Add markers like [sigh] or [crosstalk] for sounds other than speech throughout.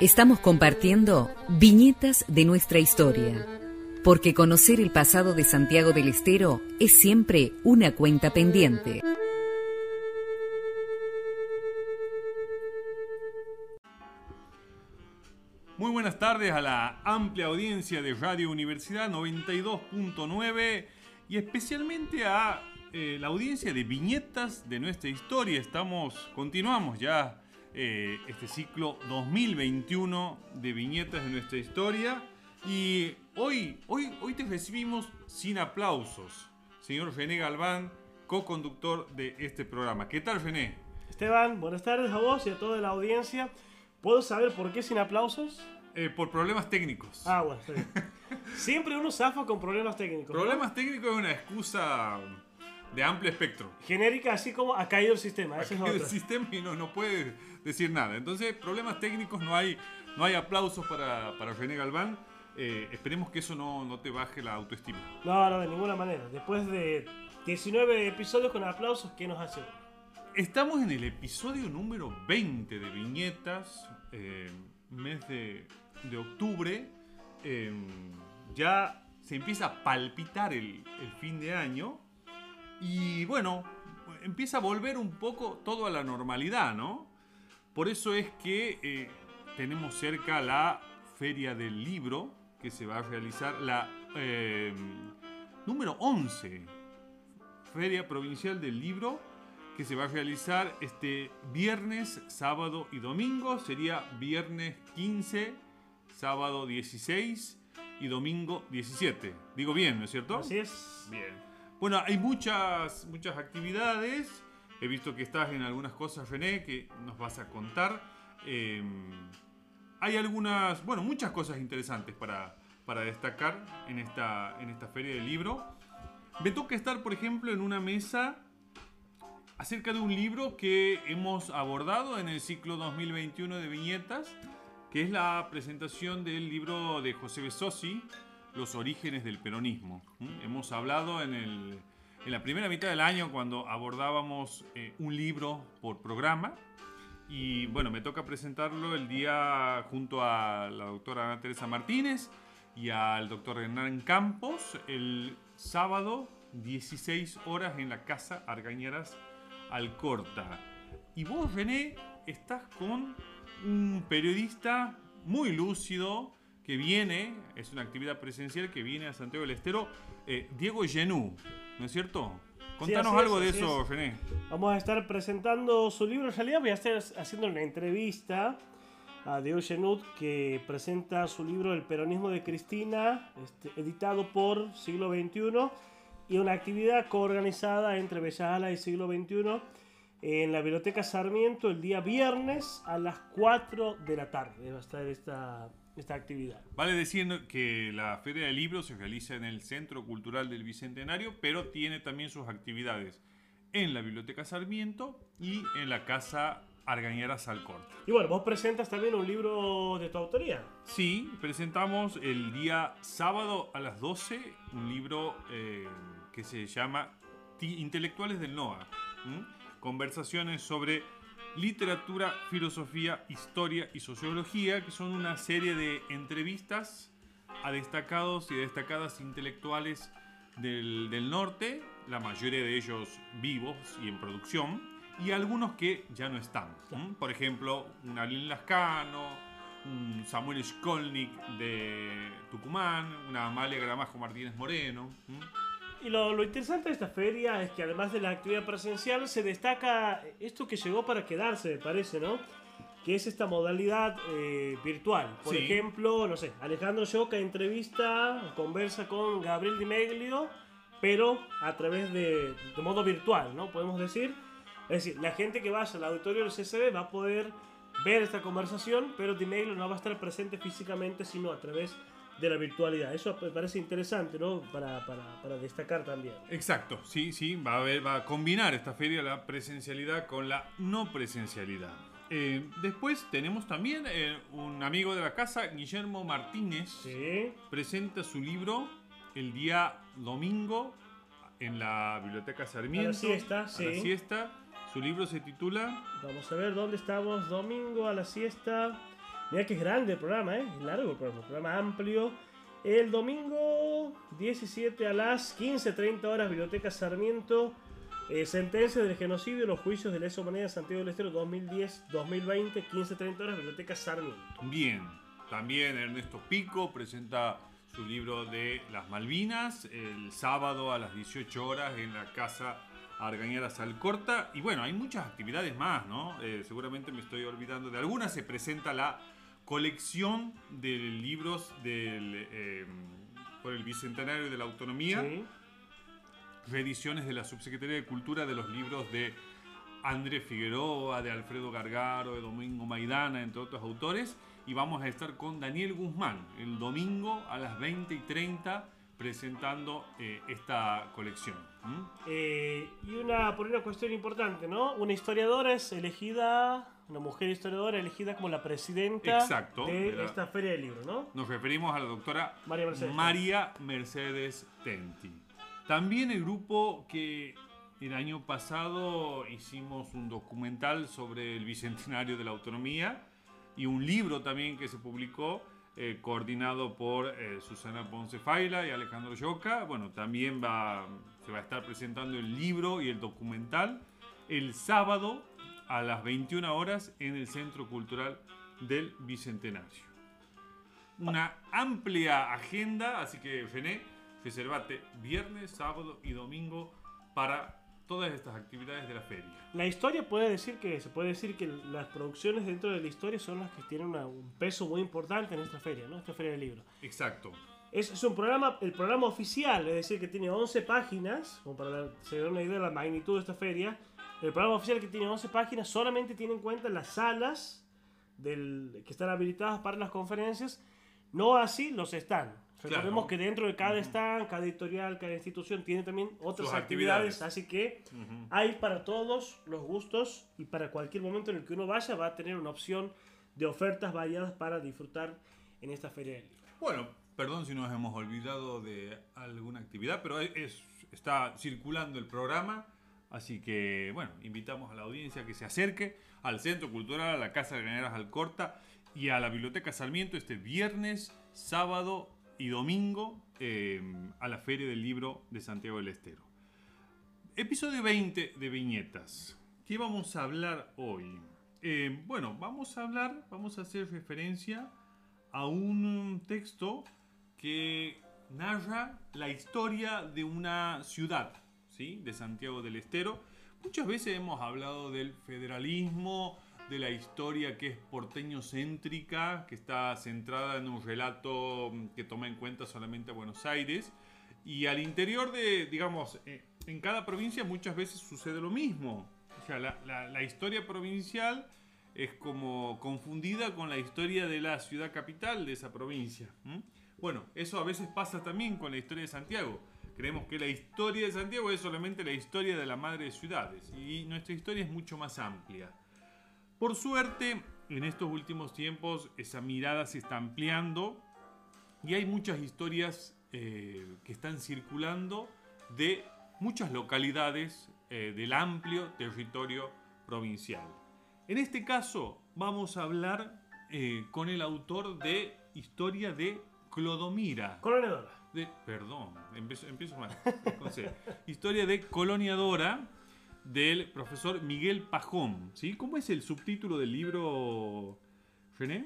Estamos compartiendo viñetas de nuestra historia, porque conocer el pasado de Santiago del Estero es siempre una cuenta pendiente. Muy buenas tardes a la amplia audiencia de Radio Universidad 92.9 y especialmente a eh, la audiencia de viñetas de nuestra historia. Estamos, continuamos ya eh, este ciclo 2021 de viñetas de nuestra historia y hoy, hoy, hoy te recibimos sin aplausos, señor René Galván, co-conductor de este programa. ¿Qué tal, René? Esteban, buenas tardes a vos y a toda la audiencia. ¿Puedo saber por qué sin aplausos? Eh, por problemas técnicos. Ah, bueno, está bien. [laughs] Siempre uno zafa con problemas técnicos. ¿no? Problemas técnicos es una excusa de amplio espectro. Genérica, así como ha caído el sistema. Es Aquí el sistema y no, no puede decir nada. Entonces, problemas técnicos, no hay, no hay aplausos para, para René Galván. Eh, esperemos que eso no, no te baje la autoestima. No, no, de ninguna manera. Después de 19 episodios con aplausos, ¿qué nos hace? Estamos en el episodio número 20 de Viñetas, eh, mes de, de octubre. Eh, ya se empieza a palpitar el, el fin de año. Y bueno, empieza a volver un poco todo a la normalidad, ¿no? Por eso es que eh, tenemos cerca la Feria del Libro, que se va a realizar la eh, número 11, Feria Provincial del Libro, que se va a realizar este viernes, sábado y domingo. Sería viernes 15, sábado 16 y domingo 17. Digo bien, ¿no es cierto? Así es. Bien. Bueno, hay muchas, muchas actividades. He visto que estás en algunas cosas, René, que nos vas a contar. Eh, hay algunas, bueno, muchas cosas interesantes para, para destacar en esta, en esta feria del libro. Me toca estar, por ejemplo, en una mesa acerca de un libro que hemos abordado en el ciclo 2021 de viñetas, que es la presentación del libro de José Besosi, Los orígenes del peronismo. Hemos hablado en, la primera mitad del año cuando abordábamos eh, un libro por programa. Y bueno, me toca presentarlo el día junto a la doctora Teresa Martínez y al doctor Hernán Campos el sábado 16 horas en la Casa Argañaras Alcorta. Y vos, René, estás con un periodista muy lúcido que viene, es una actividad presencial que viene a Santiago del Estero, eh, Diego Genú, ¿no es cierto? Contanos es, algo de así eso, es. René. Vamos a estar presentando su libro. En realidad voy a estar haciendo una entrevista a Diego Genut que presenta su libro El peronismo de Cristina, este, editado por Siglo XXI y una actividad coorganizada entre Bellas Alas y Siglo XXI en la Biblioteca Sarmiento el día viernes a las 4 de la tarde. Va a estar esta, esta actividad. Vale decir que la Feria del Libro se realiza en el Centro Cultural del Bicentenario, pero tiene también sus actividades en la Biblioteca Sarmiento y en la Casa Argañeras Alcorta. Y bueno, vos presentas también un libro de tu autoría. Sí, presentamos el día sábado a las 12 un libro eh, que se llama Intelectuales del NOA. Conversaciones sobre literatura, filosofía, historia y sociología, que son una serie de entrevistas a destacados y destacadas intelectuales del, del norte, la mayoría de ellos vivos y en producción, y algunos que ya no están. Por ejemplo, un Alin Lascano, un Samuel Skolnik de Tucumán, una Amalia Gramajo Martínez Moreno. Y lo, lo interesante de esta feria es que además de la actividad presencial se destaca esto que llegó para quedarse, me parece, ¿no? Que es esta modalidad eh, virtual. Por Sí. ejemplo, no sé, Alejandro Yoca entrevista, conversa con Gabriel Di Meglio, pero a través de, de modo virtual, ¿no? Podemos decir. Es decir, la gente que vaya al auditorio del CCB va a poder ver esta conversación, pero Di Meglio no va a estar presente físicamente, sino a través de la virtualidad. Eso me parece interesante, ¿no? Para, para, para destacar también. Exacto, sí, sí, va a, haber, va a combinar esta feria la presencialidad con la no presencialidad. Eh, después tenemos también eh, un amigo de la casa, Guillermo Martínez, Sí. presenta su libro el día domingo en la Biblioteca Sarmiento. A la siesta, a sí. la siesta. Su libro se titula Vamos a ver dónde estamos. Domingo a la siesta. Mira que es grande el programa, ¿eh? Es largo el programa, programa amplio. El domingo 17 a las 15.30 horas, Biblioteca Sarmiento. Eh, sentencia del genocidio y los juicios de lesa humanidad de Santiago del Estero 2010-2020, 15.30 horas, Biblioteca Sarmiento. Bien, también Ernesto Pico presenta su libro de las Malvinas el sábado a las 18 horas en la Casa Argañara Salcorta. Y bueno, hay muchas actividades más, ¿no? Eh, seguramente me estoy olvidando de algunas. Se presenta la colección de libros del, eh, por el Bicentenario de la Autonomía. Sí. Reediciones de la Subsecretaría de Cultura de los libros de André Figueroa, de Alfredo Gargaro, de Domingo Maidana, entre otros autores. Y vamos a estar con Daniel Guzmán el domingo a las 20 y 30 presentando eh, esta colección. ¿Mm? Eh, y una, por una cuestión importante, ¿no? Una historiadora es elegida, una mujer historiadora elegida como la presidenta Exacto, de era- esta feria del libro, ¿no? Nos referimos a la doctora María Mercedes. María Mercedes Tenti. También el grupo que el año pasado hicimos un documental sobre el Bicentenario de la Autonomía y un libro también que se publicó eh, coordinado por eh, Susana Ponce Faila y Alejandro Yoca. Bueno, también va, se va a estar presentando el libro y el documental el sábado a las 21 horas en el Centro Cultural del Bicentenario una amplia agenda, así que Fené, reservate viernes, sábado y domingo para todas estas actividades de la feria. La historia puede decir que, se puede decir que las producciones dentro de la historia son las que tienen una- un peso muy importante en esta feria, ¿no? Esta feria del libro. Exacto. Es, es un programa, el programa oficial, es decir, que tiene 11 páginas, como para se dar una idea de la magnitud de esta feria. El programa oficial que tiene 11 páginas solamente tiene en cuenta las salas del, que están habilitadas para las conferencias, no así los están. Recordemos Claro. que dentro de cada stand, cada editorial, cada institución tiene también otras Sus actividades, actividades. así que Ujú. hay para todos los gustos y para cualquier momento en el que uno vaya va a tener una opción de ofertas variadas para disfrutar en esta feria del libro. Bueno, perdón si nos hemos olvidado de alguna actividad, pero es, está circulando el programa, así que bueno, invitamos a la audiencia que se acerque al Centro Cultural, a la Casa de Graneras Alcorta y a la Biblioteca Sarmiento este viernes, sábado y domingo eh, a la Feria del Libro de Santiago del Estero. Episodio 20 de Viñetas. ¿Qué vamos a hablar hoy? Eh, bueno, vamos a hablar, vamos a hacer referencia a un texto que narra la historia de una ciudad, De Santiago del Estero. Muchas veces hemos hablado del federalismo, de la historia que es porteño-céntrica, que está centrada en un relato mm, que toma en cuenta solamente a Buenos Aires. Y al interior de, digamos, eh, en cada provincia muchas veces sucede lo mismo. O sea, la, historia provincial es como confundida con la historia de la ciudad capital de esa provincia. Bueno, eso a veces pasa también con la historia de Santiago. Creemos que la historia de Santiago es solamente la historia de la madre de ciudades y nuestra historia es mucho más amplia. Por suerte, en estos últimos tiempos esa mirada se está ampliando y hay muchas historias eh, que están circulando de muchas localidades eh, del amplio territorio provincial. En este caso vamos a hablar eh, con el autor de Historia de Clodomira. Coronadora. De, perdón, empiezo, empiezo mal. Historia de Coloniadora del profesor Miguel Pajón. ¿sí? ¿Cómo es el subtítulo del libro, René?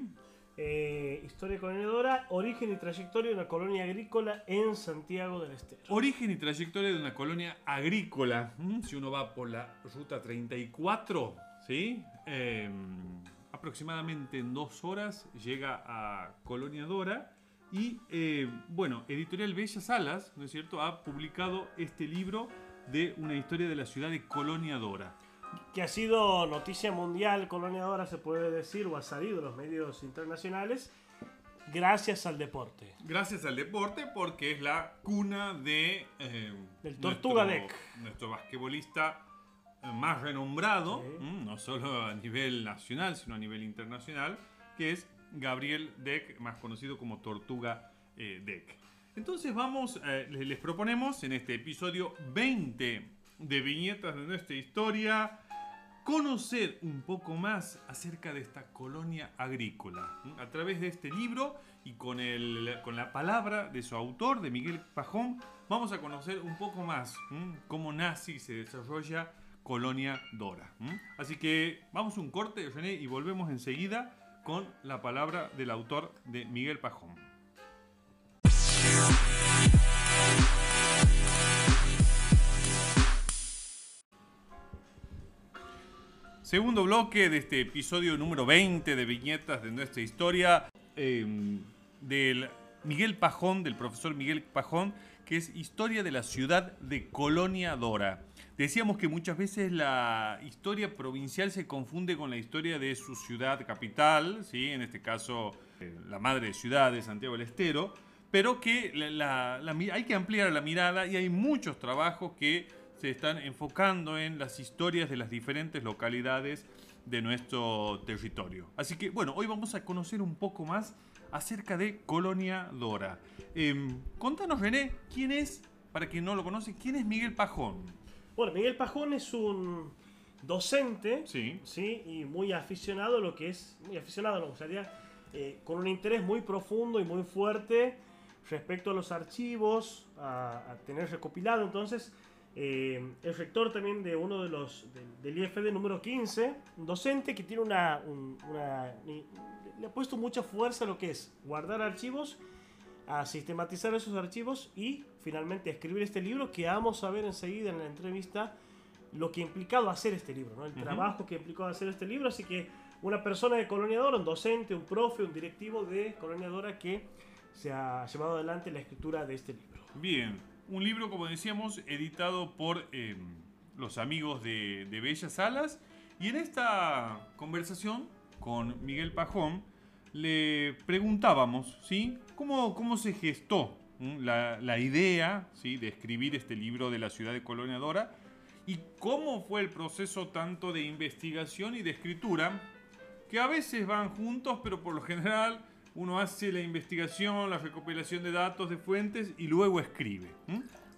Eh, historia coronadora, origen y trayectoria de una colonia agrícola en Santiago del Estero. Origen y trayectoria de una colonia agrícola. Si uno va por la ruta 34, ¿sí? Eh, aproximadamente en dos horas llega a Colonia Dora. Y eh, bueno, Editorial Bellas Alas, ¿no es cierto?, ha publicado este libro de una historia de la ciudad de Colonia Dora. Que ha sido noticia mundial coloniadora, se puede decir, o ha salido en los medios internacionales, gracias al deporte. Gracias al deporte, porque es la cuna de. eh, Del Tortuga nuestro- Deck. Nuestro basquetbolista eh, más renombrado, Sí. mm, no solo a nivel nacional, sino a nivel internacional, que es Gabriel Deck, más conocido como Tortuga eh, Deck. Entonces, vamos, eh, les proponemos en este episodio 20 de viñetas de nuestra historia conocer un poco más acerca de esta colonia agrícola. A través de este libro y con, el, con la palabra de su autor, de Miguel Pajón, vamos a conocer un poco más cómo nace y se desarrolla Colonia Dora. Así que vamos a un corte, René, y volvemos enseguida con la palabra del autor de Miguel Pajón. Segundo bloque de este episodio número 20 de Viñetas de nuestra historia em, del Miguel Pajón, del profesor Miguel Pajón, que es Historia de la ciudad de Colonia Dora. Decíamos que muchas veces la historia provincial se confunde con la historia de su ciudad capital, ¿sí? en este caso eh, la madre de Santiago del Estero, pero que hay que ampliar la mirada y hay muchos trabajos que se están enfocando en las historias de las diferentes localidades de nuestro territorio. Así que bueno, hoy vamos a conocer un poco más acerca de Colonia Dora. Em, contanos René, ¿quién es, para quien no lo conoce, quién es Miguel Pajón? Bueno, Miguel Pajón es un docente, sí, ¿sí? y muy aficionado a lo que es, muy aficionado, no, gustaría eh, con un interés muy profundo y muy fuerte respecto a los archivos, a, tener recopilado. Entonces, eh, el rector también de uno de los del, IFD número 15, un docente que tiene una, una, le ha puesto mucha fuerza a lo que es guardar archivos a sistematizar esos archivos y finalmente escribir este libro que vamos a ver enseguida en la entrevista lo que ha implicado hacer este libro, ¿no? el trabajo que ha implicado hacer este libro. Así que una persona de Coloniadora, un docente, un profe, un directivo de Coloniadora que se ha llevado adelante la escritura de este libro. Bien, un libro, como decíamos, editado por em, los amigos de, de Bellas Alas. Y en esta conversación con Miguel Pajón, le preguntábamos, ¿sí? ¿Cómo, cómo se gestó la, la, idea ¿sí? de escribir este libro de la ciudad de Colonia Dora? ¿Y cómo fue el proceso tanto de investigación y de escritura? Que a veces van juntos, pero por lo general uno hace la investigación, la recopilación de datos, de fuentes y luego escribe.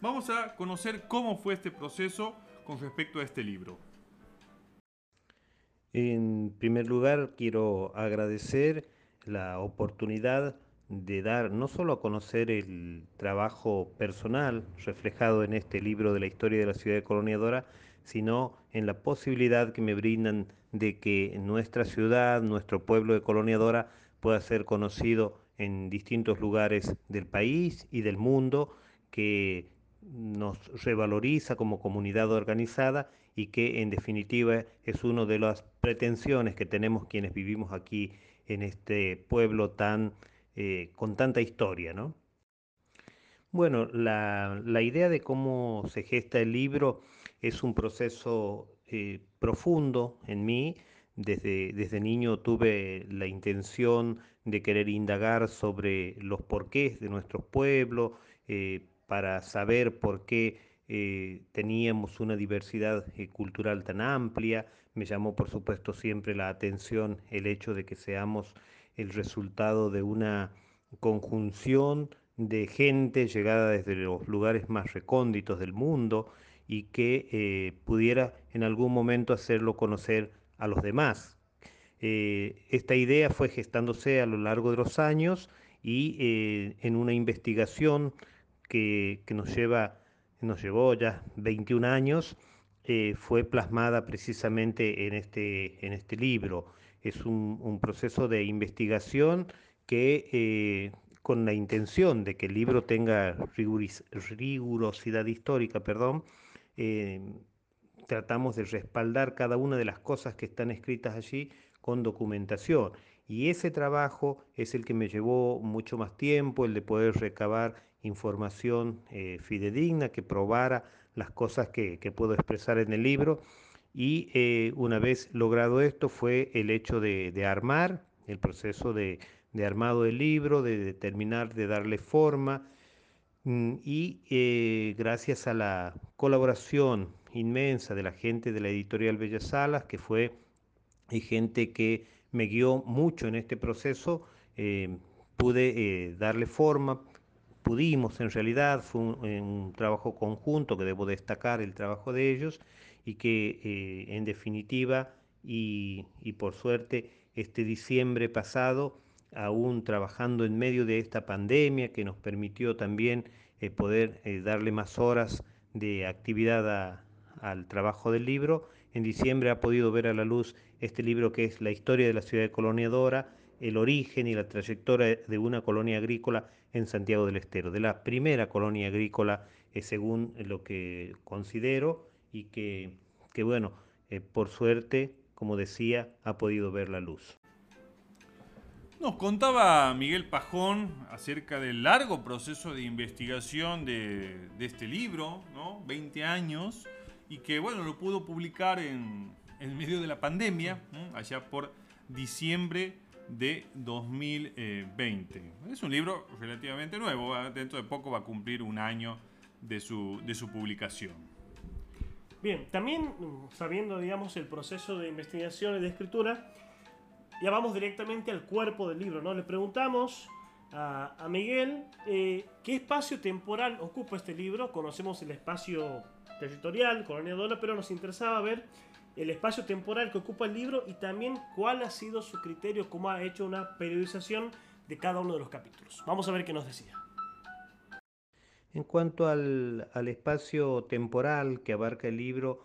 Vamos a conocer cómo fue este proceso con respecto a este libro. En primer lugar, quiero agradecer la oportunidad de dar no solo a conocer el trabajo personal reflejado en este libro de la historia de la ciudad de Colonia sino en la posibilidad que me brindan de que nuestra ciudad, nuestro pueblo de Colonia Dora pueda ser conocido en distintos lugares del país y del mundo, que nos revaloriza como comunidad organizada y que en definitiva es una de las pretensiones que tenemos quienes vivimos aquí en este pueblo tan, eh, con tanta historia, ¿no? Bueno, la, idea de cómo se gesta el libro es un proceso eh, profundo en mí. Desde, desde niño tuve la intención de querer indagar sobre los porqués de nuestros pueblos, eh, para saber por qué teníamos una diversidad cultural tan amplia, me llamó por supuesto siempre la atención el hecho de que seamos el resultado de una conjunción de gente llegada desde los lugares más recónditos del mundo y que eh, pudiera en algún momento hacerlo conocer a los demás. Eh, esta idea fue gestándose a lo largo de los años y eh, en una investigación que, que, nos, lleva, nos llevó ya 21 años, eh, fue plasmada precisamente en este, en este libro. Es un, proceso de investigación que eh, con la intención de que el libro tenga rigurosidad histórica, perdón, eh, tratamos de respaldar cada una de las cosas que están escritas allí con documentación. Y ese trabajo es el que me llevó mucho más tiempo, el de poder recabar información fidedigna que probara las cosas que, puedo expresar en el libro. Y eh, una vez logrado esto fue el hecho de, armar, el proceso de, armado del libro, de determinar, de darle forma. Mm, y eh, gracias a la colaboración inmensa de la gente de la editorial Bellas Salas, que fue gente que me guió mucho en este proceso, eh, pude darle forma, pudimos en realidad, fue un, trabajo conjunto que debo destacar el trabajo de ellos y que eh, en definitiva y, por suerte este diciembre pasado, aún trabajando en medio de esta pandemia que nos permitió también eh, poder eh, darle más horas de actividad al trabajo del libro, en diciembre ha podido ver a la luz este libro que es La historia de la ciudad de coloniadora, el origen y la trayectoria de una colonia agrícola en Santiago del Estero, de la primera colonia agrícola según lo que considero y que, bueno, eh, por suerte, como decía, ha podido ver la luz. Nos contaba Miguel Pajón acerca del largo proceso de investigación de, este libro, ¿no? 20 años, y que bueno, lo pudo publicar en, medio de la pandemia, allá por diciembre de 2020. Es un libro relativamente nuevo, dentro de poco va a cumplir un año de su, de su publicación. Bien, también sabiendo, digamos, el proceso de investigación y de escritura, ya vamos directamente al cuerpo del libro, ¿no? Le preguntamos a, a Miguel eh, qué espacio temporal ocupa este libro. Conocemos el espacio territorial, Colonia Dola, pero nos interesaba ver el espacio temporal que ocupa el libro y también cuál ha sido su criterio, cómo ha hecho una periodización de cada uno de los capítulos. Vamos a ver qué nos decía. En cuanto al, espacio temporal que abarca el libro,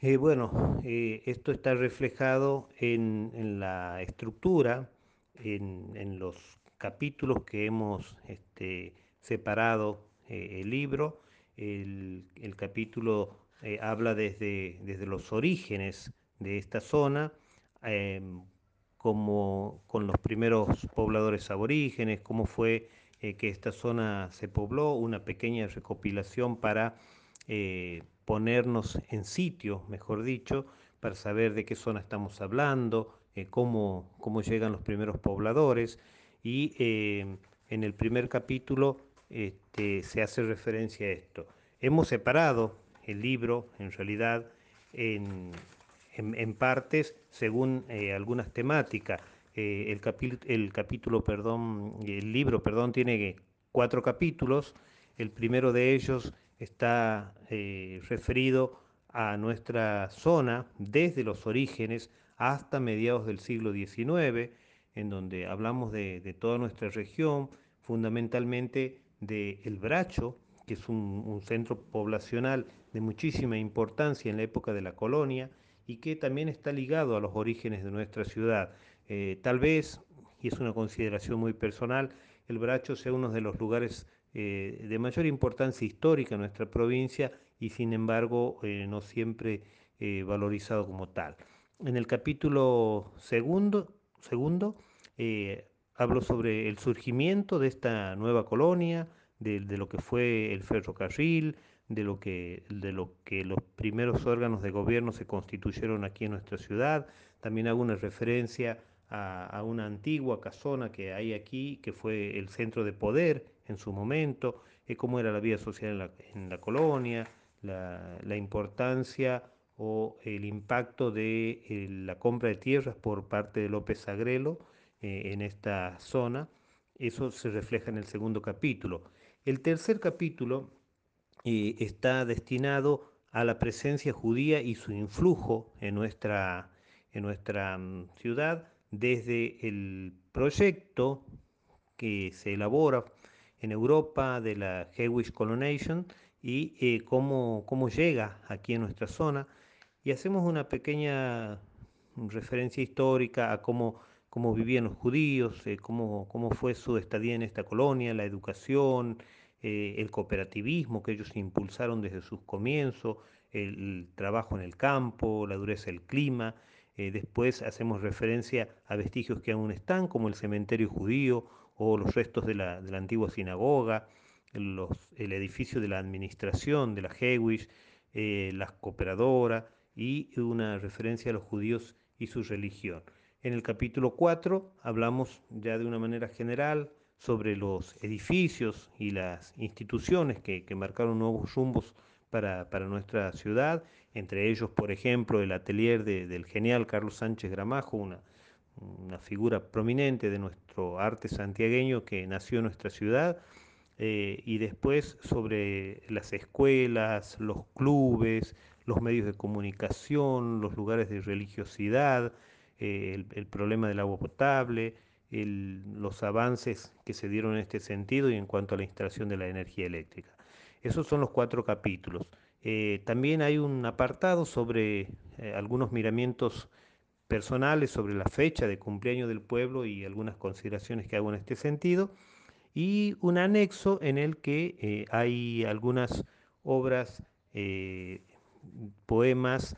eh, bueno, eh, esto está reflejado en, la estructura, en, los capítulos que hemos este, separado eh, el libro. El, capítulo habla desde, desde, los orígenes de esta zona, em, como con los primeros pobladores aborígenes, cómo fue eh, que esta zona se pobló, una pequeña recopilación para eh, ponernos en sitio, mejor dicho, para saber de qué zona estamos hablando, eh, cómo, cómo, llegan los primeros pobladores. Y en el primer capítulo este, se hace referencia a esto. Hemos separado el libro, en realidad, en, en partes según algunas temáticas. Eh, el, capítulo, perdón, el libro, perdón, tiene cuatro capítulos. El primero de ellos está eh, referido a nuestra zona desde los orígenes hasta mediados del siglo XIX, en donde hablamos de, toda nuestra región, fundamentalmente de El Bracho, que es un, centro poblacional de muchísima importancia en la época de la colonia y que también está ligado a los orígenes de nuestra ciudad. Eh, tal vez, y es una consideración muy personal, el Bracho sea uno de los lugares eh, de mayor importancia histórica en nuestra provincia y sin embargo eh, no siempre valorizado como tal. En el capítulo segundo, segundo hablo sobre el surgimiento de esta nueva colonia, de, lo que fue el ferrocarril, de lo, que, de lo que los primeros órganos de gobierno se constituyeron aquí en nuestra ciudad. También hago una referencia a, una antigua casona que hay aquí, que fue el centro de poder en su momento, eh, cómo era la vida social en la, colonia, la, importancia o el impacto de eh, la compra de tierras por parte de López Agrelo eh, en esta zona. Eso se refleja en el segundo capítulo. El tercer capítulo está destinado a la presencia judía y su influjo en nuestra, en nuestra mm, ciudad, desde el proyecto que se elabora en Europa de la Jewish Colonization y eh, cómo, cómo, llega aquí en nuestra zona. Y hacemos una pequeña referencia histórica a cómo, cómo vivían los judíos, eh, cómo, cómo, fue su estadía en esta colonia, la educación, eh, el cooperativismo que ellos impulsaron desde sus comienzos, el trabajo en el campo, la dureza del clima eh, después hacemos referencia a vestigios que aún están, como el cementerio judío o los restos de la, antigua sinagoga, el edificio de la administración de la Hewish, eh, la cooperadora y una referencia a los judíos y su religión. En el capítulo 4 hablamos ya de una manera general sobre los edificios y las instituciones que, marcaron nuevos rumbos para, para nuestra ciudad entre ellos, por ejemplo, el atelier del genial Carlos Sánchez Gramajo, una, una, figura prominente de nuestro arte santiagueño que nació en nuestra ciudad, eh, y después sobre las escuelas, los clubes, los medios de comunicación, los lugares de religiosidad, el, problema del agua potable, los avances que se dieron en este sentido y en cuanto a la instalación de la energía eléctrica. Esos son los cuatro capítulos. también hay un apartado sobre algunos miramientos personales sobre la fecha de cumpleaños del pueblo y algunas consideraciones que hago en este sentido, y un anexo en el que eh, hay algunas obras, eh, poemas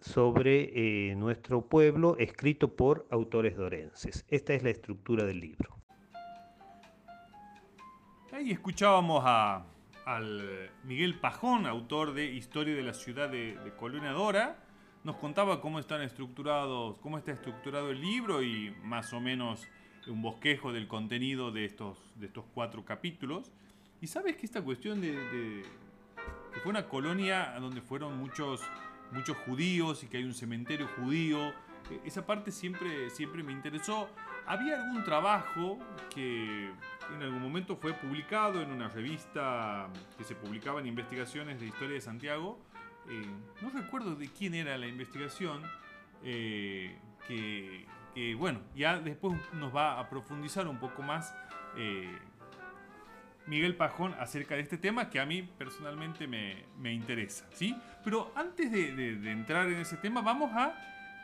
sobre eh, nuestro pueblo escrito por autores dorenses. Esta es la estructura del libro. Ahí escuchábamos a, al Miguel Pajón, autor de Historia de la ciudad de, de Colonia Dora, nos contaba cómo están estructurados, cómo está estructurado el libro y más o menos un bosquejo del contenido de estos, de estos cuatro capítulos. Y sabes que esta cuestión de, que fue una colonia donde fueron muchos, muchos judíos y que hay un cementerio judío, e, esa parte siempre, siempre me interesó. Había algún trabajo que en algún momento fue publicado en una revista que se publicaba en investigaciones de historia de Santiago, eh, no recuerdo de quién era la investigación, eh, que, bueno, ya después nos va a profundizar un poco más eh, Miguel Pajón acerca de este tema que a mí personalmente me, interesa, ¿sí? Pero antes de, entrar en ese tema, vamos a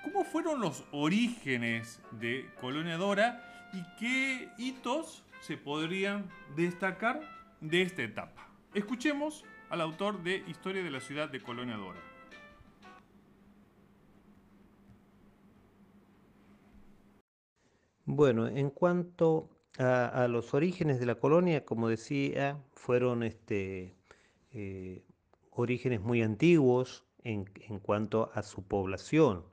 cómo fueron los orígenes de Colonia Dora y qué hitos se podrían destacar de esta etapa. Escuchemos al autor de Historia de la ciudad de Colonia Dora. Bueno, en cuanto a, los orígenes de la colonia, como decía, fueron este, eh, orígenes muy antiguos en, cuanto a su población,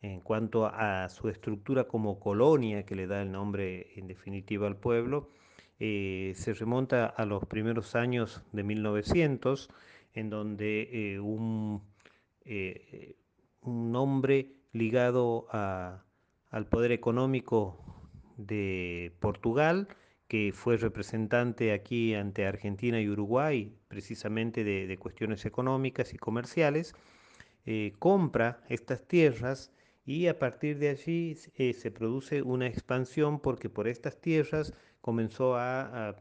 en cuanto a su estructura como colonia, que le da el nombre en definitiva al pueblo, eh, se remonta a los primeros años de 1900, en donde eh, un, eh, un, hombre ligado al poder económico de Portugal, que fue representante aquí ante Argentina y Uruguay, precisamente de, cuestiones económicas y comerciales, compra estas tierras y a partir de allí se produce una expansión porque por estas tierras comenzó a,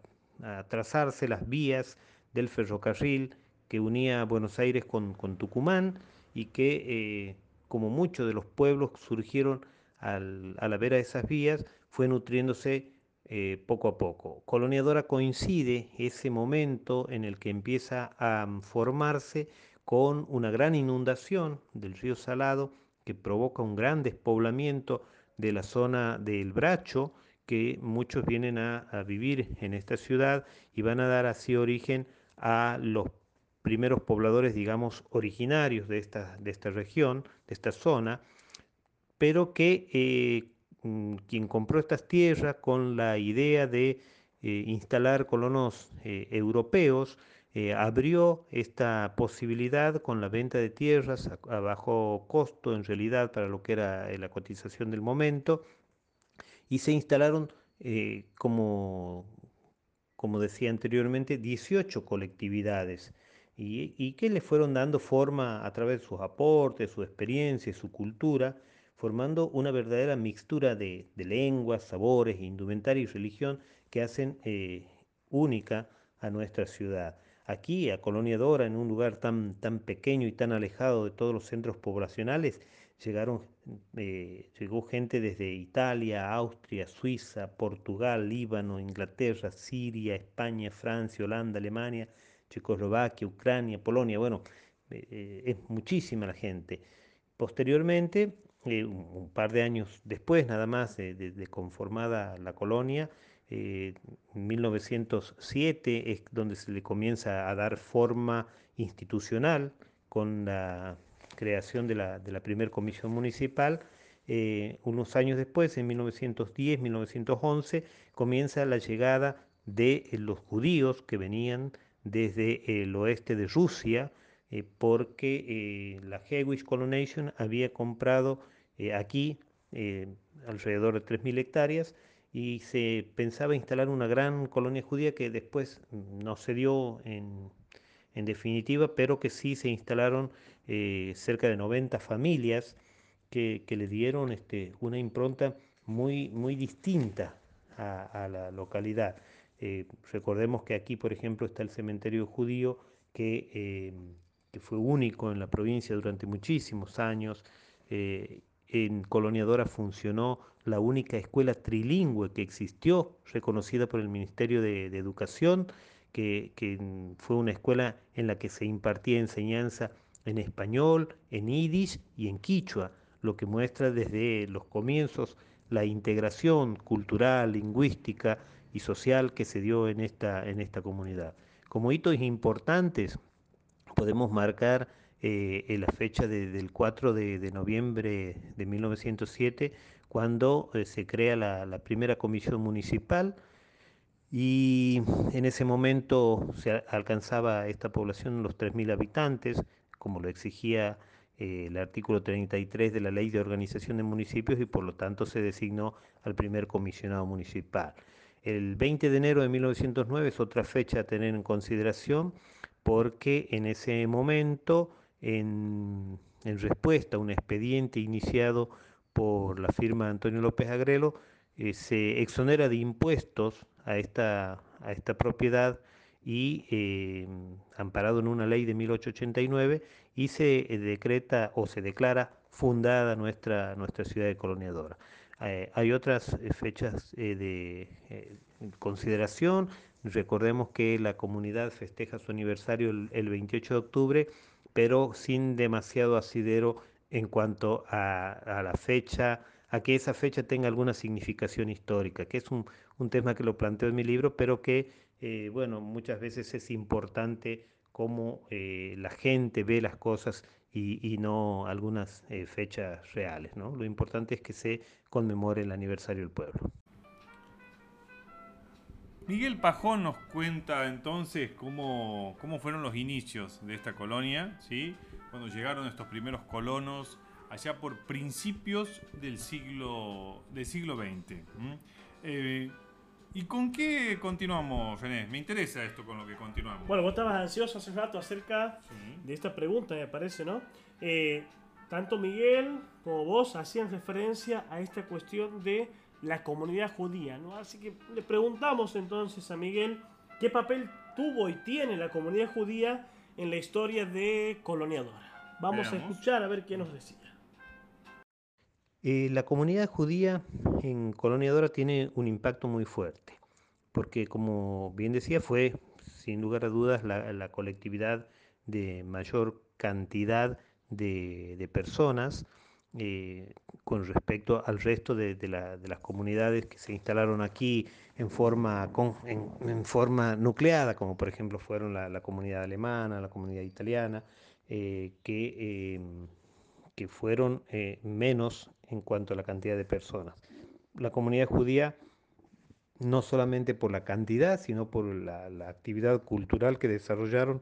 trazarse las vías del ferrocarril que unía Buenos Aires con, Tucumán y que, eh, como muchos de los pueblos surgieron al, a la vera de esas vías, fue nutriéndose eh, poco a poco. Coloniadora coincide ese momento en el que empieza a formarse con una gran inundación del río Salado que provoca un gran despoblamiento de la zona del Bracho, que muchos vienen a, vivir en esta ciudad y van a dar así origen a los primeros pobladores, digamos, originarios de esta, de esta región, de esta zona, pero que eh, mm, quien compró estas tierras con la idea de eh, instalar colonos eh, europeos, abrió esta posibilidad con la venta de tierras a, bajo costo en realidad para lo que era la cotización del momento y se instalaron, eh, como, como decía anteriormente, 18 colectividades. Y, que le fueron dando forma a través de sus aportes, su experiencia, su cultura, formando una verdadera mixtura de, lenguas, sabores, indumentaria y religión que hacen eh, única a nuestra ciudad. Aquí, a Colonia Dora, en un lugar tan, tan pequeño y tan alejado de todos los centros poblacionales, llegaron, eh, llegó gente desde Italia, Austria, Suiza, Portugal, Líbano, Inglaterra, Siria, España, Francia, Holanda, Alemania, Checoslovaquia, Ucrania, Polonia, bueno, eh, eh, es muchísima la gente. Posteriormente, un par de años después nada más de, conformada la colonia, en 1907 es donde se le comienza a dar forma institucional con la creación de la, de primera comisión municipal. Eh, unos años después, en 1910, 1911, comienza la llegada de eh, los judíos que venían desde el oeste de Rusia, eh, porque la Jewish Colonization había comprado aquí alrededor de 3.000 hectáreas y se pensaba instalar una gran colonia judía que después no se dio en, definitiva, pero que sí se instalaron eh, cerca de 90 familias que, le dieron este, una impronta muy, muy distinta a, la localidad. Eh, recordemos que aquí, por ejemplo, está el cementerio judío que, eh, que fue único en la provincia durante muchísimos años. En Coloniadora funcionó la única escuela trilingüe que existió, reconocida por el Ministerio de, Educación, que, que, fue una escuela en la que se impartía enseñanza en español, en yiddish y en quichua, lo que muestra desde los comienzos la integración cultural, lingüística y social que se dio en esta, en esta comunidad. Como hitos importantes podemos marcar eh, la fecha del 4 de, noviembre de 1907, cuando eh, se crea la, la primera comisión municipal, y en ese momento se alcanzaba esta población los 3.000 habitantes, como lo exigía eh, el artículo 33 de la Ley de Organización de Municipios y por lo tanto se designó al primer comisionado municipal. El 20 de enero de 1909 es otra fecha a tener en consideración porque en ese momento, en, respuesta a un expediente iniciado por la firma Antonio López Agrelo, eh, se exonera de impuestos a esta, a esta propiedad y eh, amparado en una ley de 1889 y se eh, decreta o se declara fundada nuestra, nuestra ciudad de coloniadora. Hay otras fechas de consideración. Recordemos que la comunidad festeja su aniversario el, 28 de octubre, pero sin demasiado asidero en cuanto a, la fecha, a que esa fecha tenga alguna significación histórica, que es un, un tema que lo planteo en mi libro, pero que, eh, bueno, muchas veces es importante cómo eh, la gente ve las cosas y, no algunas eh, fechas reales, ¿no? Lo importante es que se conmemore el aniversario del pueblo. Miguel Pajón nos cuenta entonces cómo, cómo fueron los inicios de esta colonia, ¿sí? cuando llegaron estos primeros colonos allá por principios del siglo, del siglo XX. ¿Y con qué continuamos, René? Me interesa esto con lo que continuamos. Bueno, vos estabas ansioso hace rato acerca de esta pregunta, me parece, ¿no? Eh, tanto Miguel como vos hacían referencia a esta cuestión de la comunidad judía, ¿no? Así que le preguntamos entonces a Miguel qué papel tuvo y tiene la comunidad judía en la historia de Coloniadora. Vamos a escuchar a ver qué nos decía. Eh, la comunidad judía en Coloniadora tiene un impacto muy fuerte, porque como bien decía, fue sin lugar a dudas la, colectividad de mayor cantidad de, personas eh, con respecto al resto de, las comunidades que se instalaron aquí en forma, en, forma nucleada, como por ejemplo fueron la, comunidad alemana, la comunidad italiana, eh, que, que fueron menos en cuanto a la cantidad de personas. La comunidad judía, no solamente por la cantidad, sino por la, actividad cultural que desarrollaron,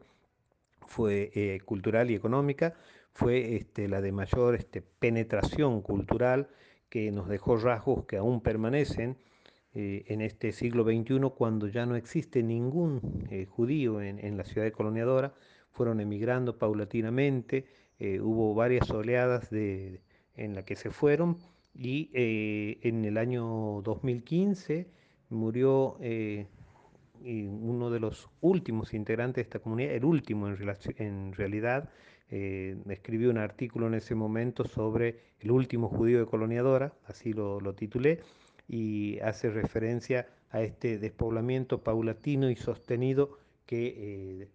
fue eh, cultural y económica, fue este, la de mayor este, penetración cultural que nos dejó rasgos que aún permanecen eh, en este siglo XXI cuando ya no existe ningún eh, judío en, la ciudad de coloniadora, fueron emigrando paulatinamente, hubo varias oleadas de, en la que se fueron y eh, en el año 2015 murió eh, uno de los últimos integrantes de esta comunidad, el último en realidad, eh, escribió un artículo en ese momento sobre el último judío de coloniadora, así lo, lo titulé, y hace referencia a este despoblamiento paulatino y sostenido que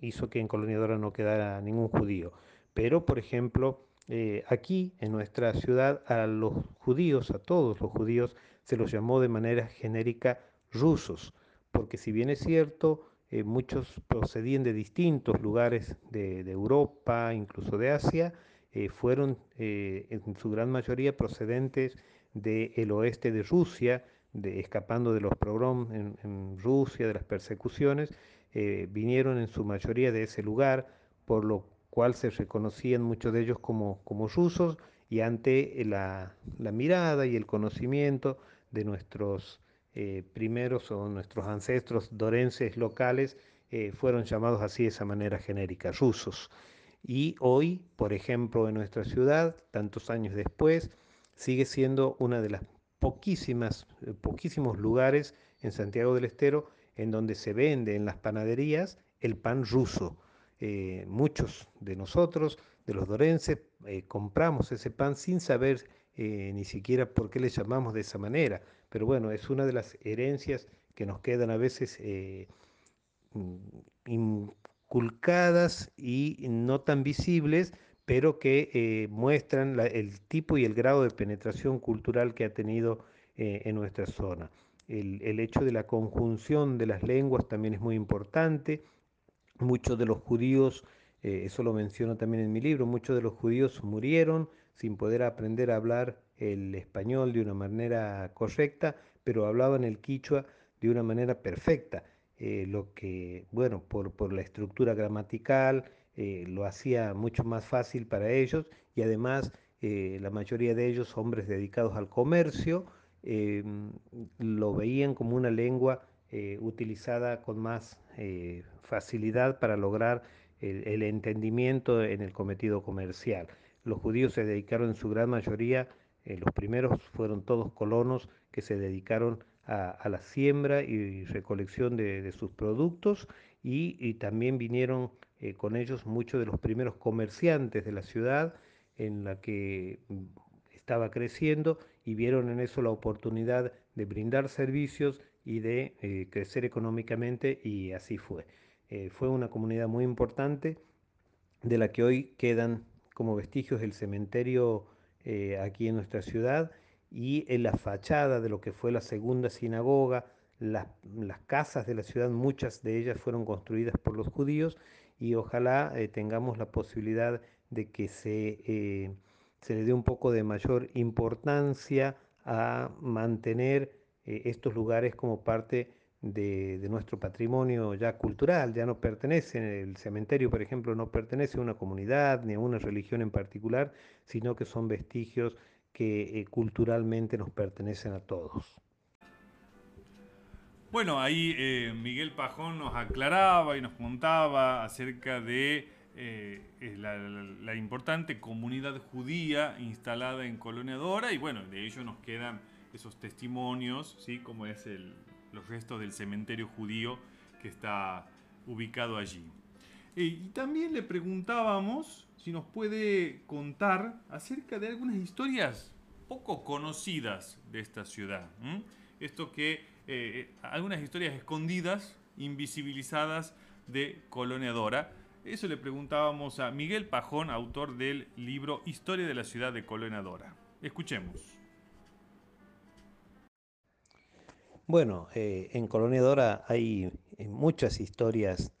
hizo que en coloniadora no quedara ningún judío. Pero, por ejemplo, eh, aquí en nuestra ciudad a los judíos, a todos los judíos, se los llamó de manera genérica rusos, porque si bien es cierto, eh, muchos procedían de distintos lugares de, Europa, incluso de Asia, eh, fueron en su gran mayoría procedentes del oeste de Rusia, de, escapando de los pogroms en, Rusia, de las persecuciones, vinieron en su mayoría de ese lugar, por lo cual se reconocían muchos de ellos como, como rusos y ante la, mirada y el conocimiento de nuestros eh, primeros o nuestros ancestros dorenses locales, eh, fueron llamados así de esa manera genérica, rusos. y hoy, por ejemplo, en nuestra ciudad, tantos años después, sigue siendo una de las poquísimas, eh, poquísimos lugares en Santiago del Estero en donde se vende en las panaderías el pan ruso. Eh, muchos de nosotros, de los dorenses, compramos ese pan sin saber ni siquiera por qué le llamamos de esa manera. Pero bueno, es una de las herencias que nos quedan a veces mm, inculcadas y no tan visibles, pero que eh, muestran el tipo y el grado de penetración cultural que ha tenido eh, en nuestra zona. El, hecho de la conjunción de las lenguas también es muy importante. Muchos de los judíos, eh, eso lo menciono también en mi libro, muchos de los judíos murieron sin poder aprender a hablar el español de una manera correcta, pero hablaban el quichua de una manera perfecta. lo que, bueno, por, por la estructura gramatical, eh, lo hacía mucho más fácil para ellos y además eh, la mayoría de ellos, hombres dedicados al comercio, eh, lo veían como una lengua utilizada con más facilidad para lograr el, entendimiento en el cometido comercial. Los judíos se dedicaron en su gran mayoría, los primeros fueron todos colonos que se dedicaron a, la siembra y recolección de, sus productos y también vinieron eh, con ellos muchos de los primeros comerciantes de la ciudad en la que mm, estaba creciendo y vieron en eso la oportunidad de brindar servicios y de eh, crecer económicamente y así fue. Eh, fue una comunidad muy importante de la que hoy quedan como vestigios el cementerio aquí en nuestra ciudad y en la fachada de lo que fue la segunda sinagoga, las, las casas de la ciudad, muchas de ellas fueron construidas por los judíos y ojalá eh, tengamos la posibilidad de que se, eh, se, le dé un poco de mayor importancia a mantener eh, estos lugares como parte de, nuestro patrimonio ya cultural, ya no pertenece, el cementerio por ejemplo no pertenece a una comunidad ni a una religión en particular, sino que son vestigios que culturalmente nos pertenecen a todos. Bueno, ahí eh, Miguel Pajón nos aclaraba y nos contaba acerca de eh, la, importante comunidad judía instalada en Colonia Dora y bueno, de ello nos quedan esos testimonios, ¿sí? como es el, los restos del cementerio judío que está ubicado allí. Eh, y también le preguntábamos si nos puede contar acerca de algunas historias poco conocidas de esta ciudad. Esto que eh, algunas historias escondidas, invisibilizadas de Colonia Dora. Eso le preguntábamos a Miguel Pajón, autor del libro Historia de la ciudad de Colonia Dora. Escuchemos. Bueno, eh, en Colonia Dora hay eh, muchas historias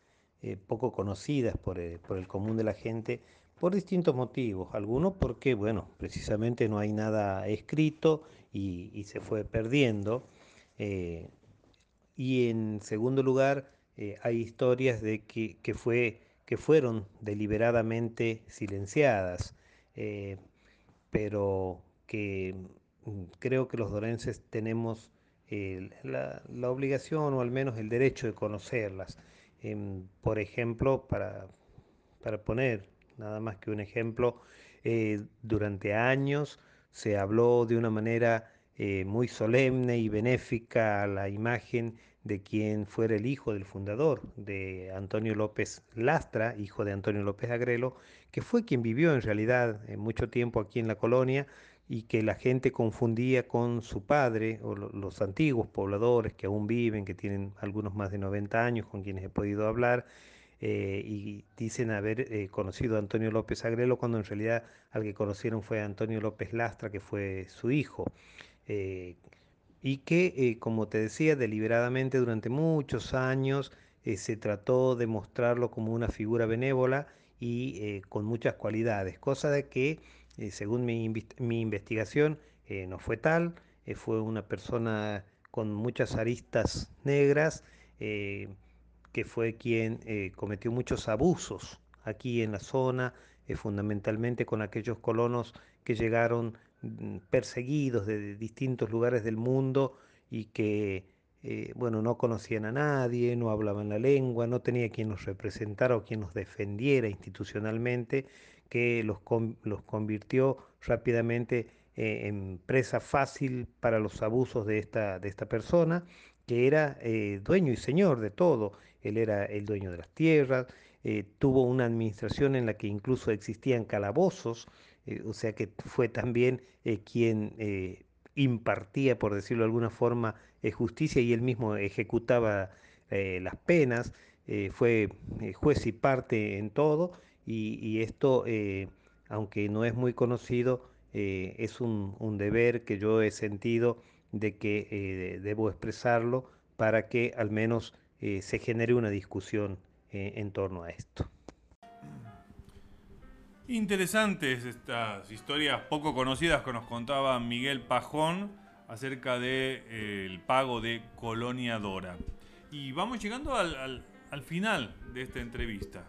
poco conocidas por, el común de la gente por distintos motivos. Algunos porque, bueno, precisamente no hay nada escrito y se fue perdiendo. Eh, y en segundo lugar, eh, hay historias de que, que, fue, que fueron deliberadamente silenciadas, eh, pero que mm, creo que los dorenses tenemos la, obligación o al menos el derecho de conocerlas. Em, por ejemplo, para, para poner nada más que un ejemplo, durante años se habló de una manera eh, muy solemne y benéfica a la imagen de quien fuera el hijo del fundador, de Antonio López Lastra, hijo de Antonio López Agrelo, que fue quien vivió en realidad eh, mucho tiempo aquí en la colonia y que la gente confundía con su padre o los antiguos pobladores que aún viven, que tienen algunos más de 90 años con quienes he podido hablar, eh, y dicen haber conocido a Antonio López Agrelo cuando en realidad al que conocieron fue Antonio López Lastra, que fue su hijo. Eh, y que, eh, como te decía, deliberadamente durante muchos años eh, se trató de mostrarlo como una figura benévola y con muchas cualidades, cosa de que, según mi, investigación, no fue tal, fue una persona con muchas aristas negras, que fue quien cometió muchos abusos aquí en la zona, fundamentalmente con aquellos colonos que llegaron Mm, perseguidos de distintos lugares del mundo y que bueno, no conocían a nadie, no hablaban la lengua, no tenía quien los representara o quien los defendiera institucionalmente, que los, los convirtió rápidamente en presa fácil para los abusos de esta, de esta persona, que era dueño y señor de todo. Él era el dueño de las tierras, tuvo una administración en la que incluso existían calabozos, o sea que fue también quien impartía, por decirlo de alguna forma, eh, justicia y él mismo ejecutaba eh, las penas, eh, fue juez y parte en todo y, esto, aunque no es muy conocido, es un, deber que yo he sentido de que debo expresarlo para que al menos se genere una discusión en torno a esto. Interesantes estas historias poco conocidas que nos contaba Miguel Pajón acerca del de, eh, pago de Colonia Dora. Y vamos llegando al, final de esta entrevista.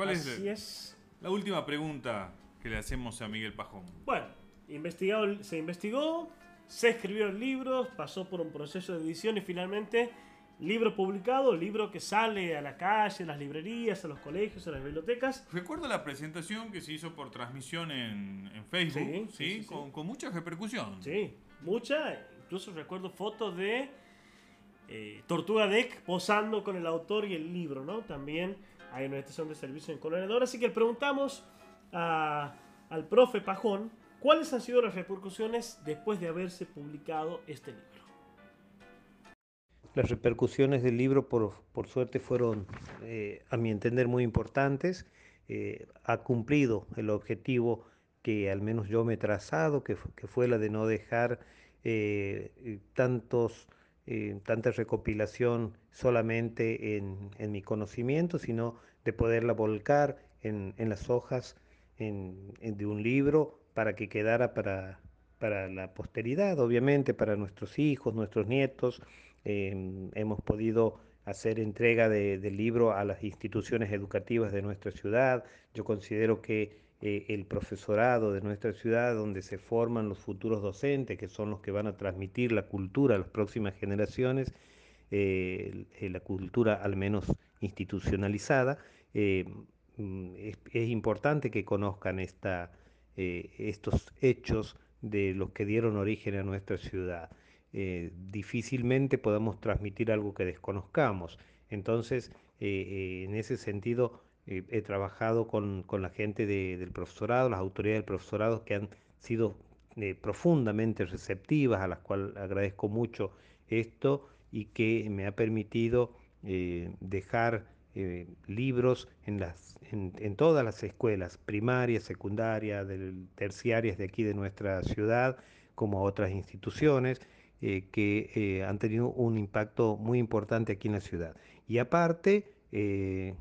¿Cuál Así es, la última pregunta que le hacemos a Miguel Pajón? Bueno, investigado, se investigó, se escribió el libro, pasó por un proceso de edición y finalmente libro publicado, libro que sale a la calle, a las librerías, a los colegios, a las bibliotecas. Recuerdo la presentación que se hizo por transmisión en, Facebook, sí, con, mucha repercusión. Sí, mucha. Incluso recuerdo fotos de eh, Tortuga Deck posando con el autor y el libro, ¿no? También hay una estación de servicio en Colonador. Así que le preguntamos al profe Pajón cuáles han sido las repercusiones después de haberse publicado este libro. Las repercusiones del libro, por, suerte, fueron, eh, a mi entender, muy importantes. Eh, ha cumplido el objetivo que al menos yo me he trazado, que, fue la de no dejar eh, tantos, tanta recopilación solamente en, mi conocimiento, sino de poderla volcar en, las hojas de un libro para que quedara para, para la posteridad, obviamente, para nuestros hijos, nuestros nietos. Em, hemos podido hacer entrega del libro a las instituciones educativas de nuestra ciudad. Yo considero que eh, el profesorado de nuestra ciudad, donde se forman los futuros docentes, que son los que van a transmitir la cultura a las próximas generaciones, eh, la cultura al menos institucionalizada, eh, mm, es, importante que conozcan esta, estos hechos de los que dieron origen a nuestra ciudad. Eh, difícilmente podamos transmitir algo que desconozcamos. Entonces, eh, eh, en ese sentido, he trabajado con, la gente del profesorado, las autoridades del profesorado que han sido profundamente receptivas, a las cuales agradezco mucho esto y que me ha permitido dejar libros en, las, en, todas las escuelas, primarias, secundarias, terciarias de aquí de nuestra ciudad, como otras instituciones. Eh, que eh, han tenido un impacto muy importante aquí en la ciudad. Y aparte, eh,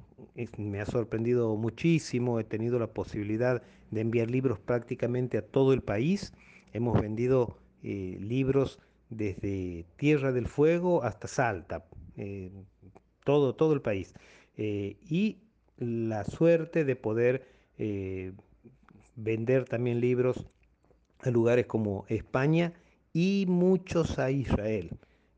me ha sorprendido muchísimo, he tenido la posibilidad de enviar libros prácticamente a todo el país. Hemos vendido libros desde Tierra del Fuego hasta Salta, todo, todo el país. y la suerte de poder vender también libros a lugares como España y muchos a Israel.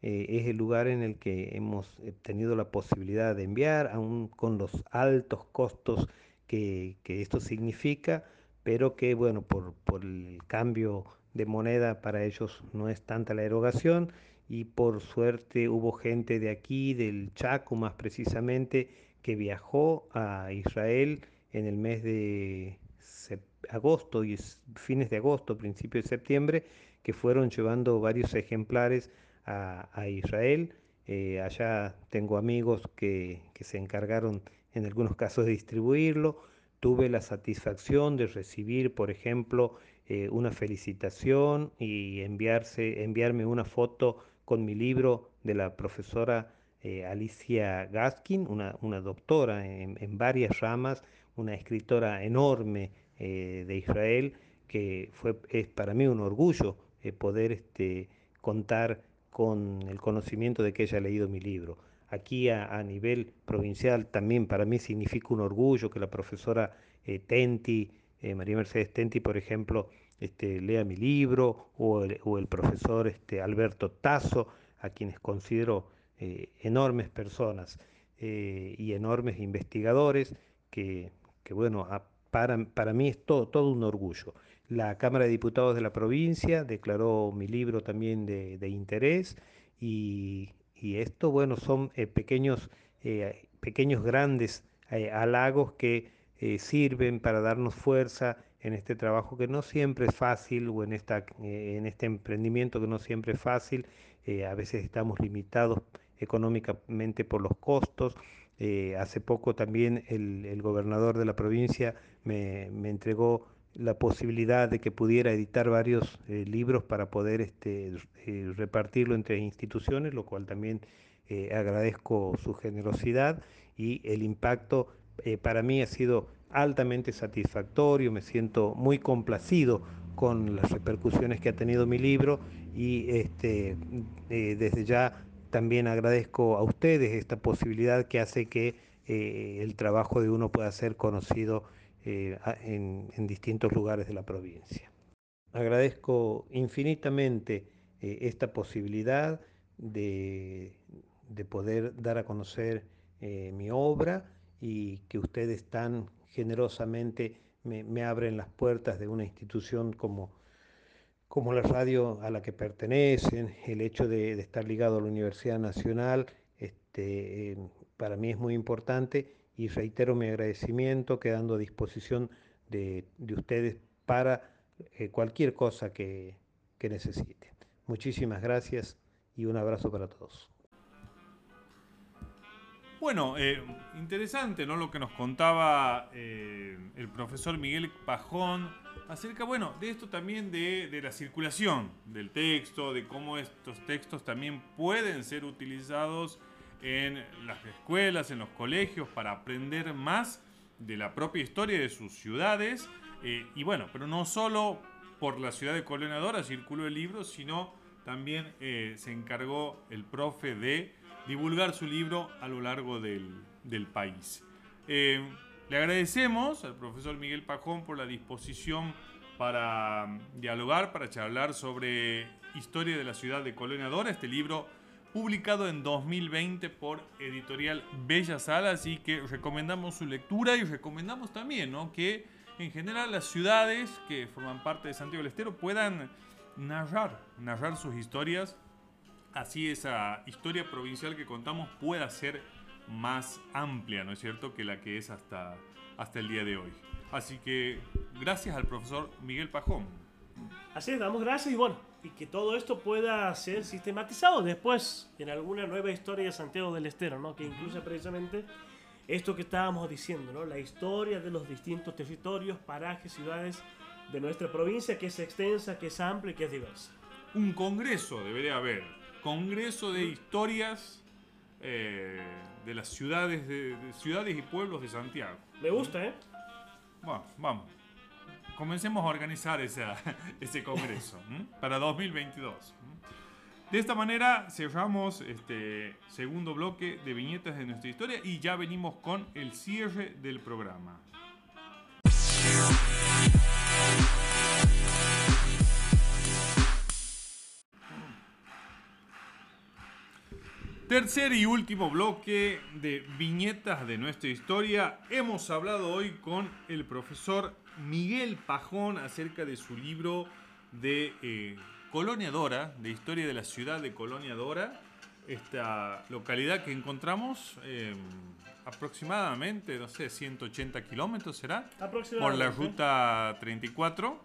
Eh, es el lugar en el que hemos eh, tenido la posibilidad de enviar, aún con los altos costos que, esto significa, pero que, bueno, por, el cambio de moneda para ellos no es tanta la erogación. Y por suerte hubo gente de aquí, del Chaco más precisamente, que viajó a Israel en el mes de agosto y fines de agosto, principios de septiembre, que fueron llevando varios ejemplares a, Israel. Eh, allá tengo amigos que, se encargaron en algunos casos de distribuirlo. Tuve la satisfacción de recibir, por ejemplo, eh, una felicitación y enviarse, enviarme una foto con mi libro de la profesora eh, Alicia Gaskin, una, doctora en, varias ramas, una escritora enorme de Israel, que fue, es para mí un orgullo eh, poder este, contar con el conocimiento de que ella ha leído mi libro. Aquí a, nivel provincial también para mí significa un orgullo que la profesora eh, Tenti, eh, María Mercedes Tenti, por ejemplo, este, lea mi libro, o el, profesor este, Alberto Tazo, a quienes considero enormes personas y enormes investigadores que, bueno, para, para, mí es todo, todo un orgullo. La Cámara de Diputados de la provincia declaró mi libro también de, interés y, esto, bueno, son pequeños, pequeños grandes halagos que sirven para darnos fuerza en este trabajo que no siempre es fácil o en, esta, eh, en este emprendimiento que no siempre es fácil. Eh, a veces estamos limitados económicamente por los costos. Eh, hace poco también el, gobernador de la provincia me, entregó la posibilidad de que pudiera editar varios libros para poder este, repartirlo entre instituciones, lo cual también agradezco su generosidad y el impacto para mí ha sido altamente satisfactorio, me siento muy complacido con las repercusiones que ha tenido mi libro y este, eh, desde ya también agradezco a ustedes esta posibilidad que hace que eh, el trabajo de uno pueda ser conocido eh, en, distintos lugares de la provincia. Agradezco infinitamente esta posibilidad de, de, poder dar a conocer mi obra y que ustedes están generosamente me, abren las puertas de una institución como, como la radio a la que pertenecen, el hecho de, estar ligado a la Universidad Nacional, este, para mí es muy importante y reitero mi agradecimiento quedando a disposición de, ustedes para eh, cualquier cosa que, que necesiten. Muchísimas gracias y un abrazo para todos. Bueno, eh, interesante, ¿no? Lo que nos contaba eh, el profesor Miguel Pajón acerca, bueno, de esto también de, de, la circulación del texto, de cómo estos textos también pueden ser utilizados en las escuelas, en los colegios, para aprender más de la propia historia de sus ciudades. Eh, y bueno, pero no solo por la ciudad de Colonadora circuló el libro, sino también se encargó el profe de divulgar su libro a lo largo del, país. Eh, le agradecemos al profesor Miguel Pajón por la disposición para mm, dialogar, para charlar sobre historia de la ciudad de Colonia Dora, este libro publicado en 2020 por Editorial Bellas Alas y que recomendamos su lectura y recomendamos también que en general las ciudades que forman parte de Santiago del Estero puedan narrar, narrar sus historias así esa historia provincial que contamos pueda ser más amplia, ¿no es cierto?, que la que es hasta, hasta el día de hoy. Así que gracias al profesor Miguel Pajón. Así es, damos gracias y bueno, y que todo esto pueda ser sistematizado después en alguna nueva historia de Santiago del Estero, ¿no? Que incluya precisamente esto que estábamos diciendo, ¿no? La historia de los distintos territorios, parajes, ciudades de nuestra provincia, que es extensa, que es amplia y que es diversa. Un congreso debería haber Congreso de Historias eh, de las ciudades, de, ciudades y pueblos de Santiago. Me gusta, ¿eh? Bueno, vamos. Comencemos a organizar [laughs] ese congreso para 2022. De esta manera cerramos este segundo bloque de viñetas de nuestra historia y ya venimos con el cierre del programa. Tercer y último bloque de viñetas de nuestra historia. Hemos hablado hoy con el profesor Miguel Pajón acerca de su libro de eh, Colonia Dora, de historia de la ciudad de Colonia Dora, esta localidad que encontramos eh, aproximadamente, no sé, 180 kilómetros será, por la ruta 34,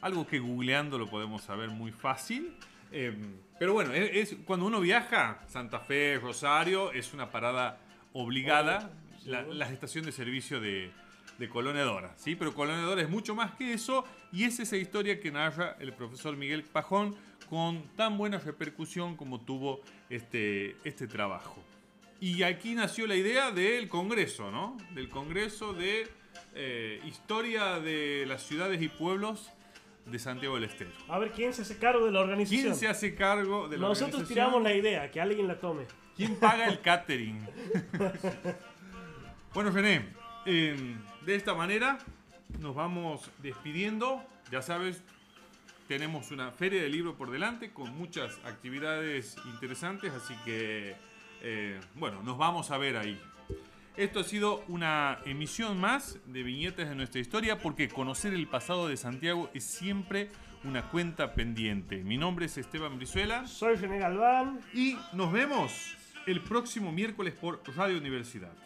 algo que googleando lo podemos saber muy fácil. Eh, pero bueno, es, cuando uno viaja, Santa Fe, Rosario, es una parada obligada, la, estación de servicio de, de Colonia Dora, ¿sí? Pero Colonia Dora es mucho más que eso y es esa historia que narra el profesor Miguel Pajón con tan buena repercusión como tuvo este, este trabajo. Y aquí nació la idea del Congreso, ¿no? Del Congreso de eh, Historia de las Ciudades y Pueblos de Santiago del Estero. A ver, ¿quién se hace cargo de la organización? ¿Quién se hace cargo de la Nosotros tiramos la idea, que alguien la tome. ¿Quién paga el [laughs] catering? [laughs] bueno, René, em, de esta manera nos vamos despidiendo. Ya sabes, tenemos una feria de libro por delante con muchas actividades interesantes, así que, eh, bueno, nos vamos a ver ahí. Esto ha sido una emisión más de Viñetas de nuestra historia porque conocer el pasado de Santiago es siempre una cuenta pendiente. Mi nombre es Esteban Brizuela. Soy René Galván. Y nos vemos el próximo miércoles por Radio Universidad.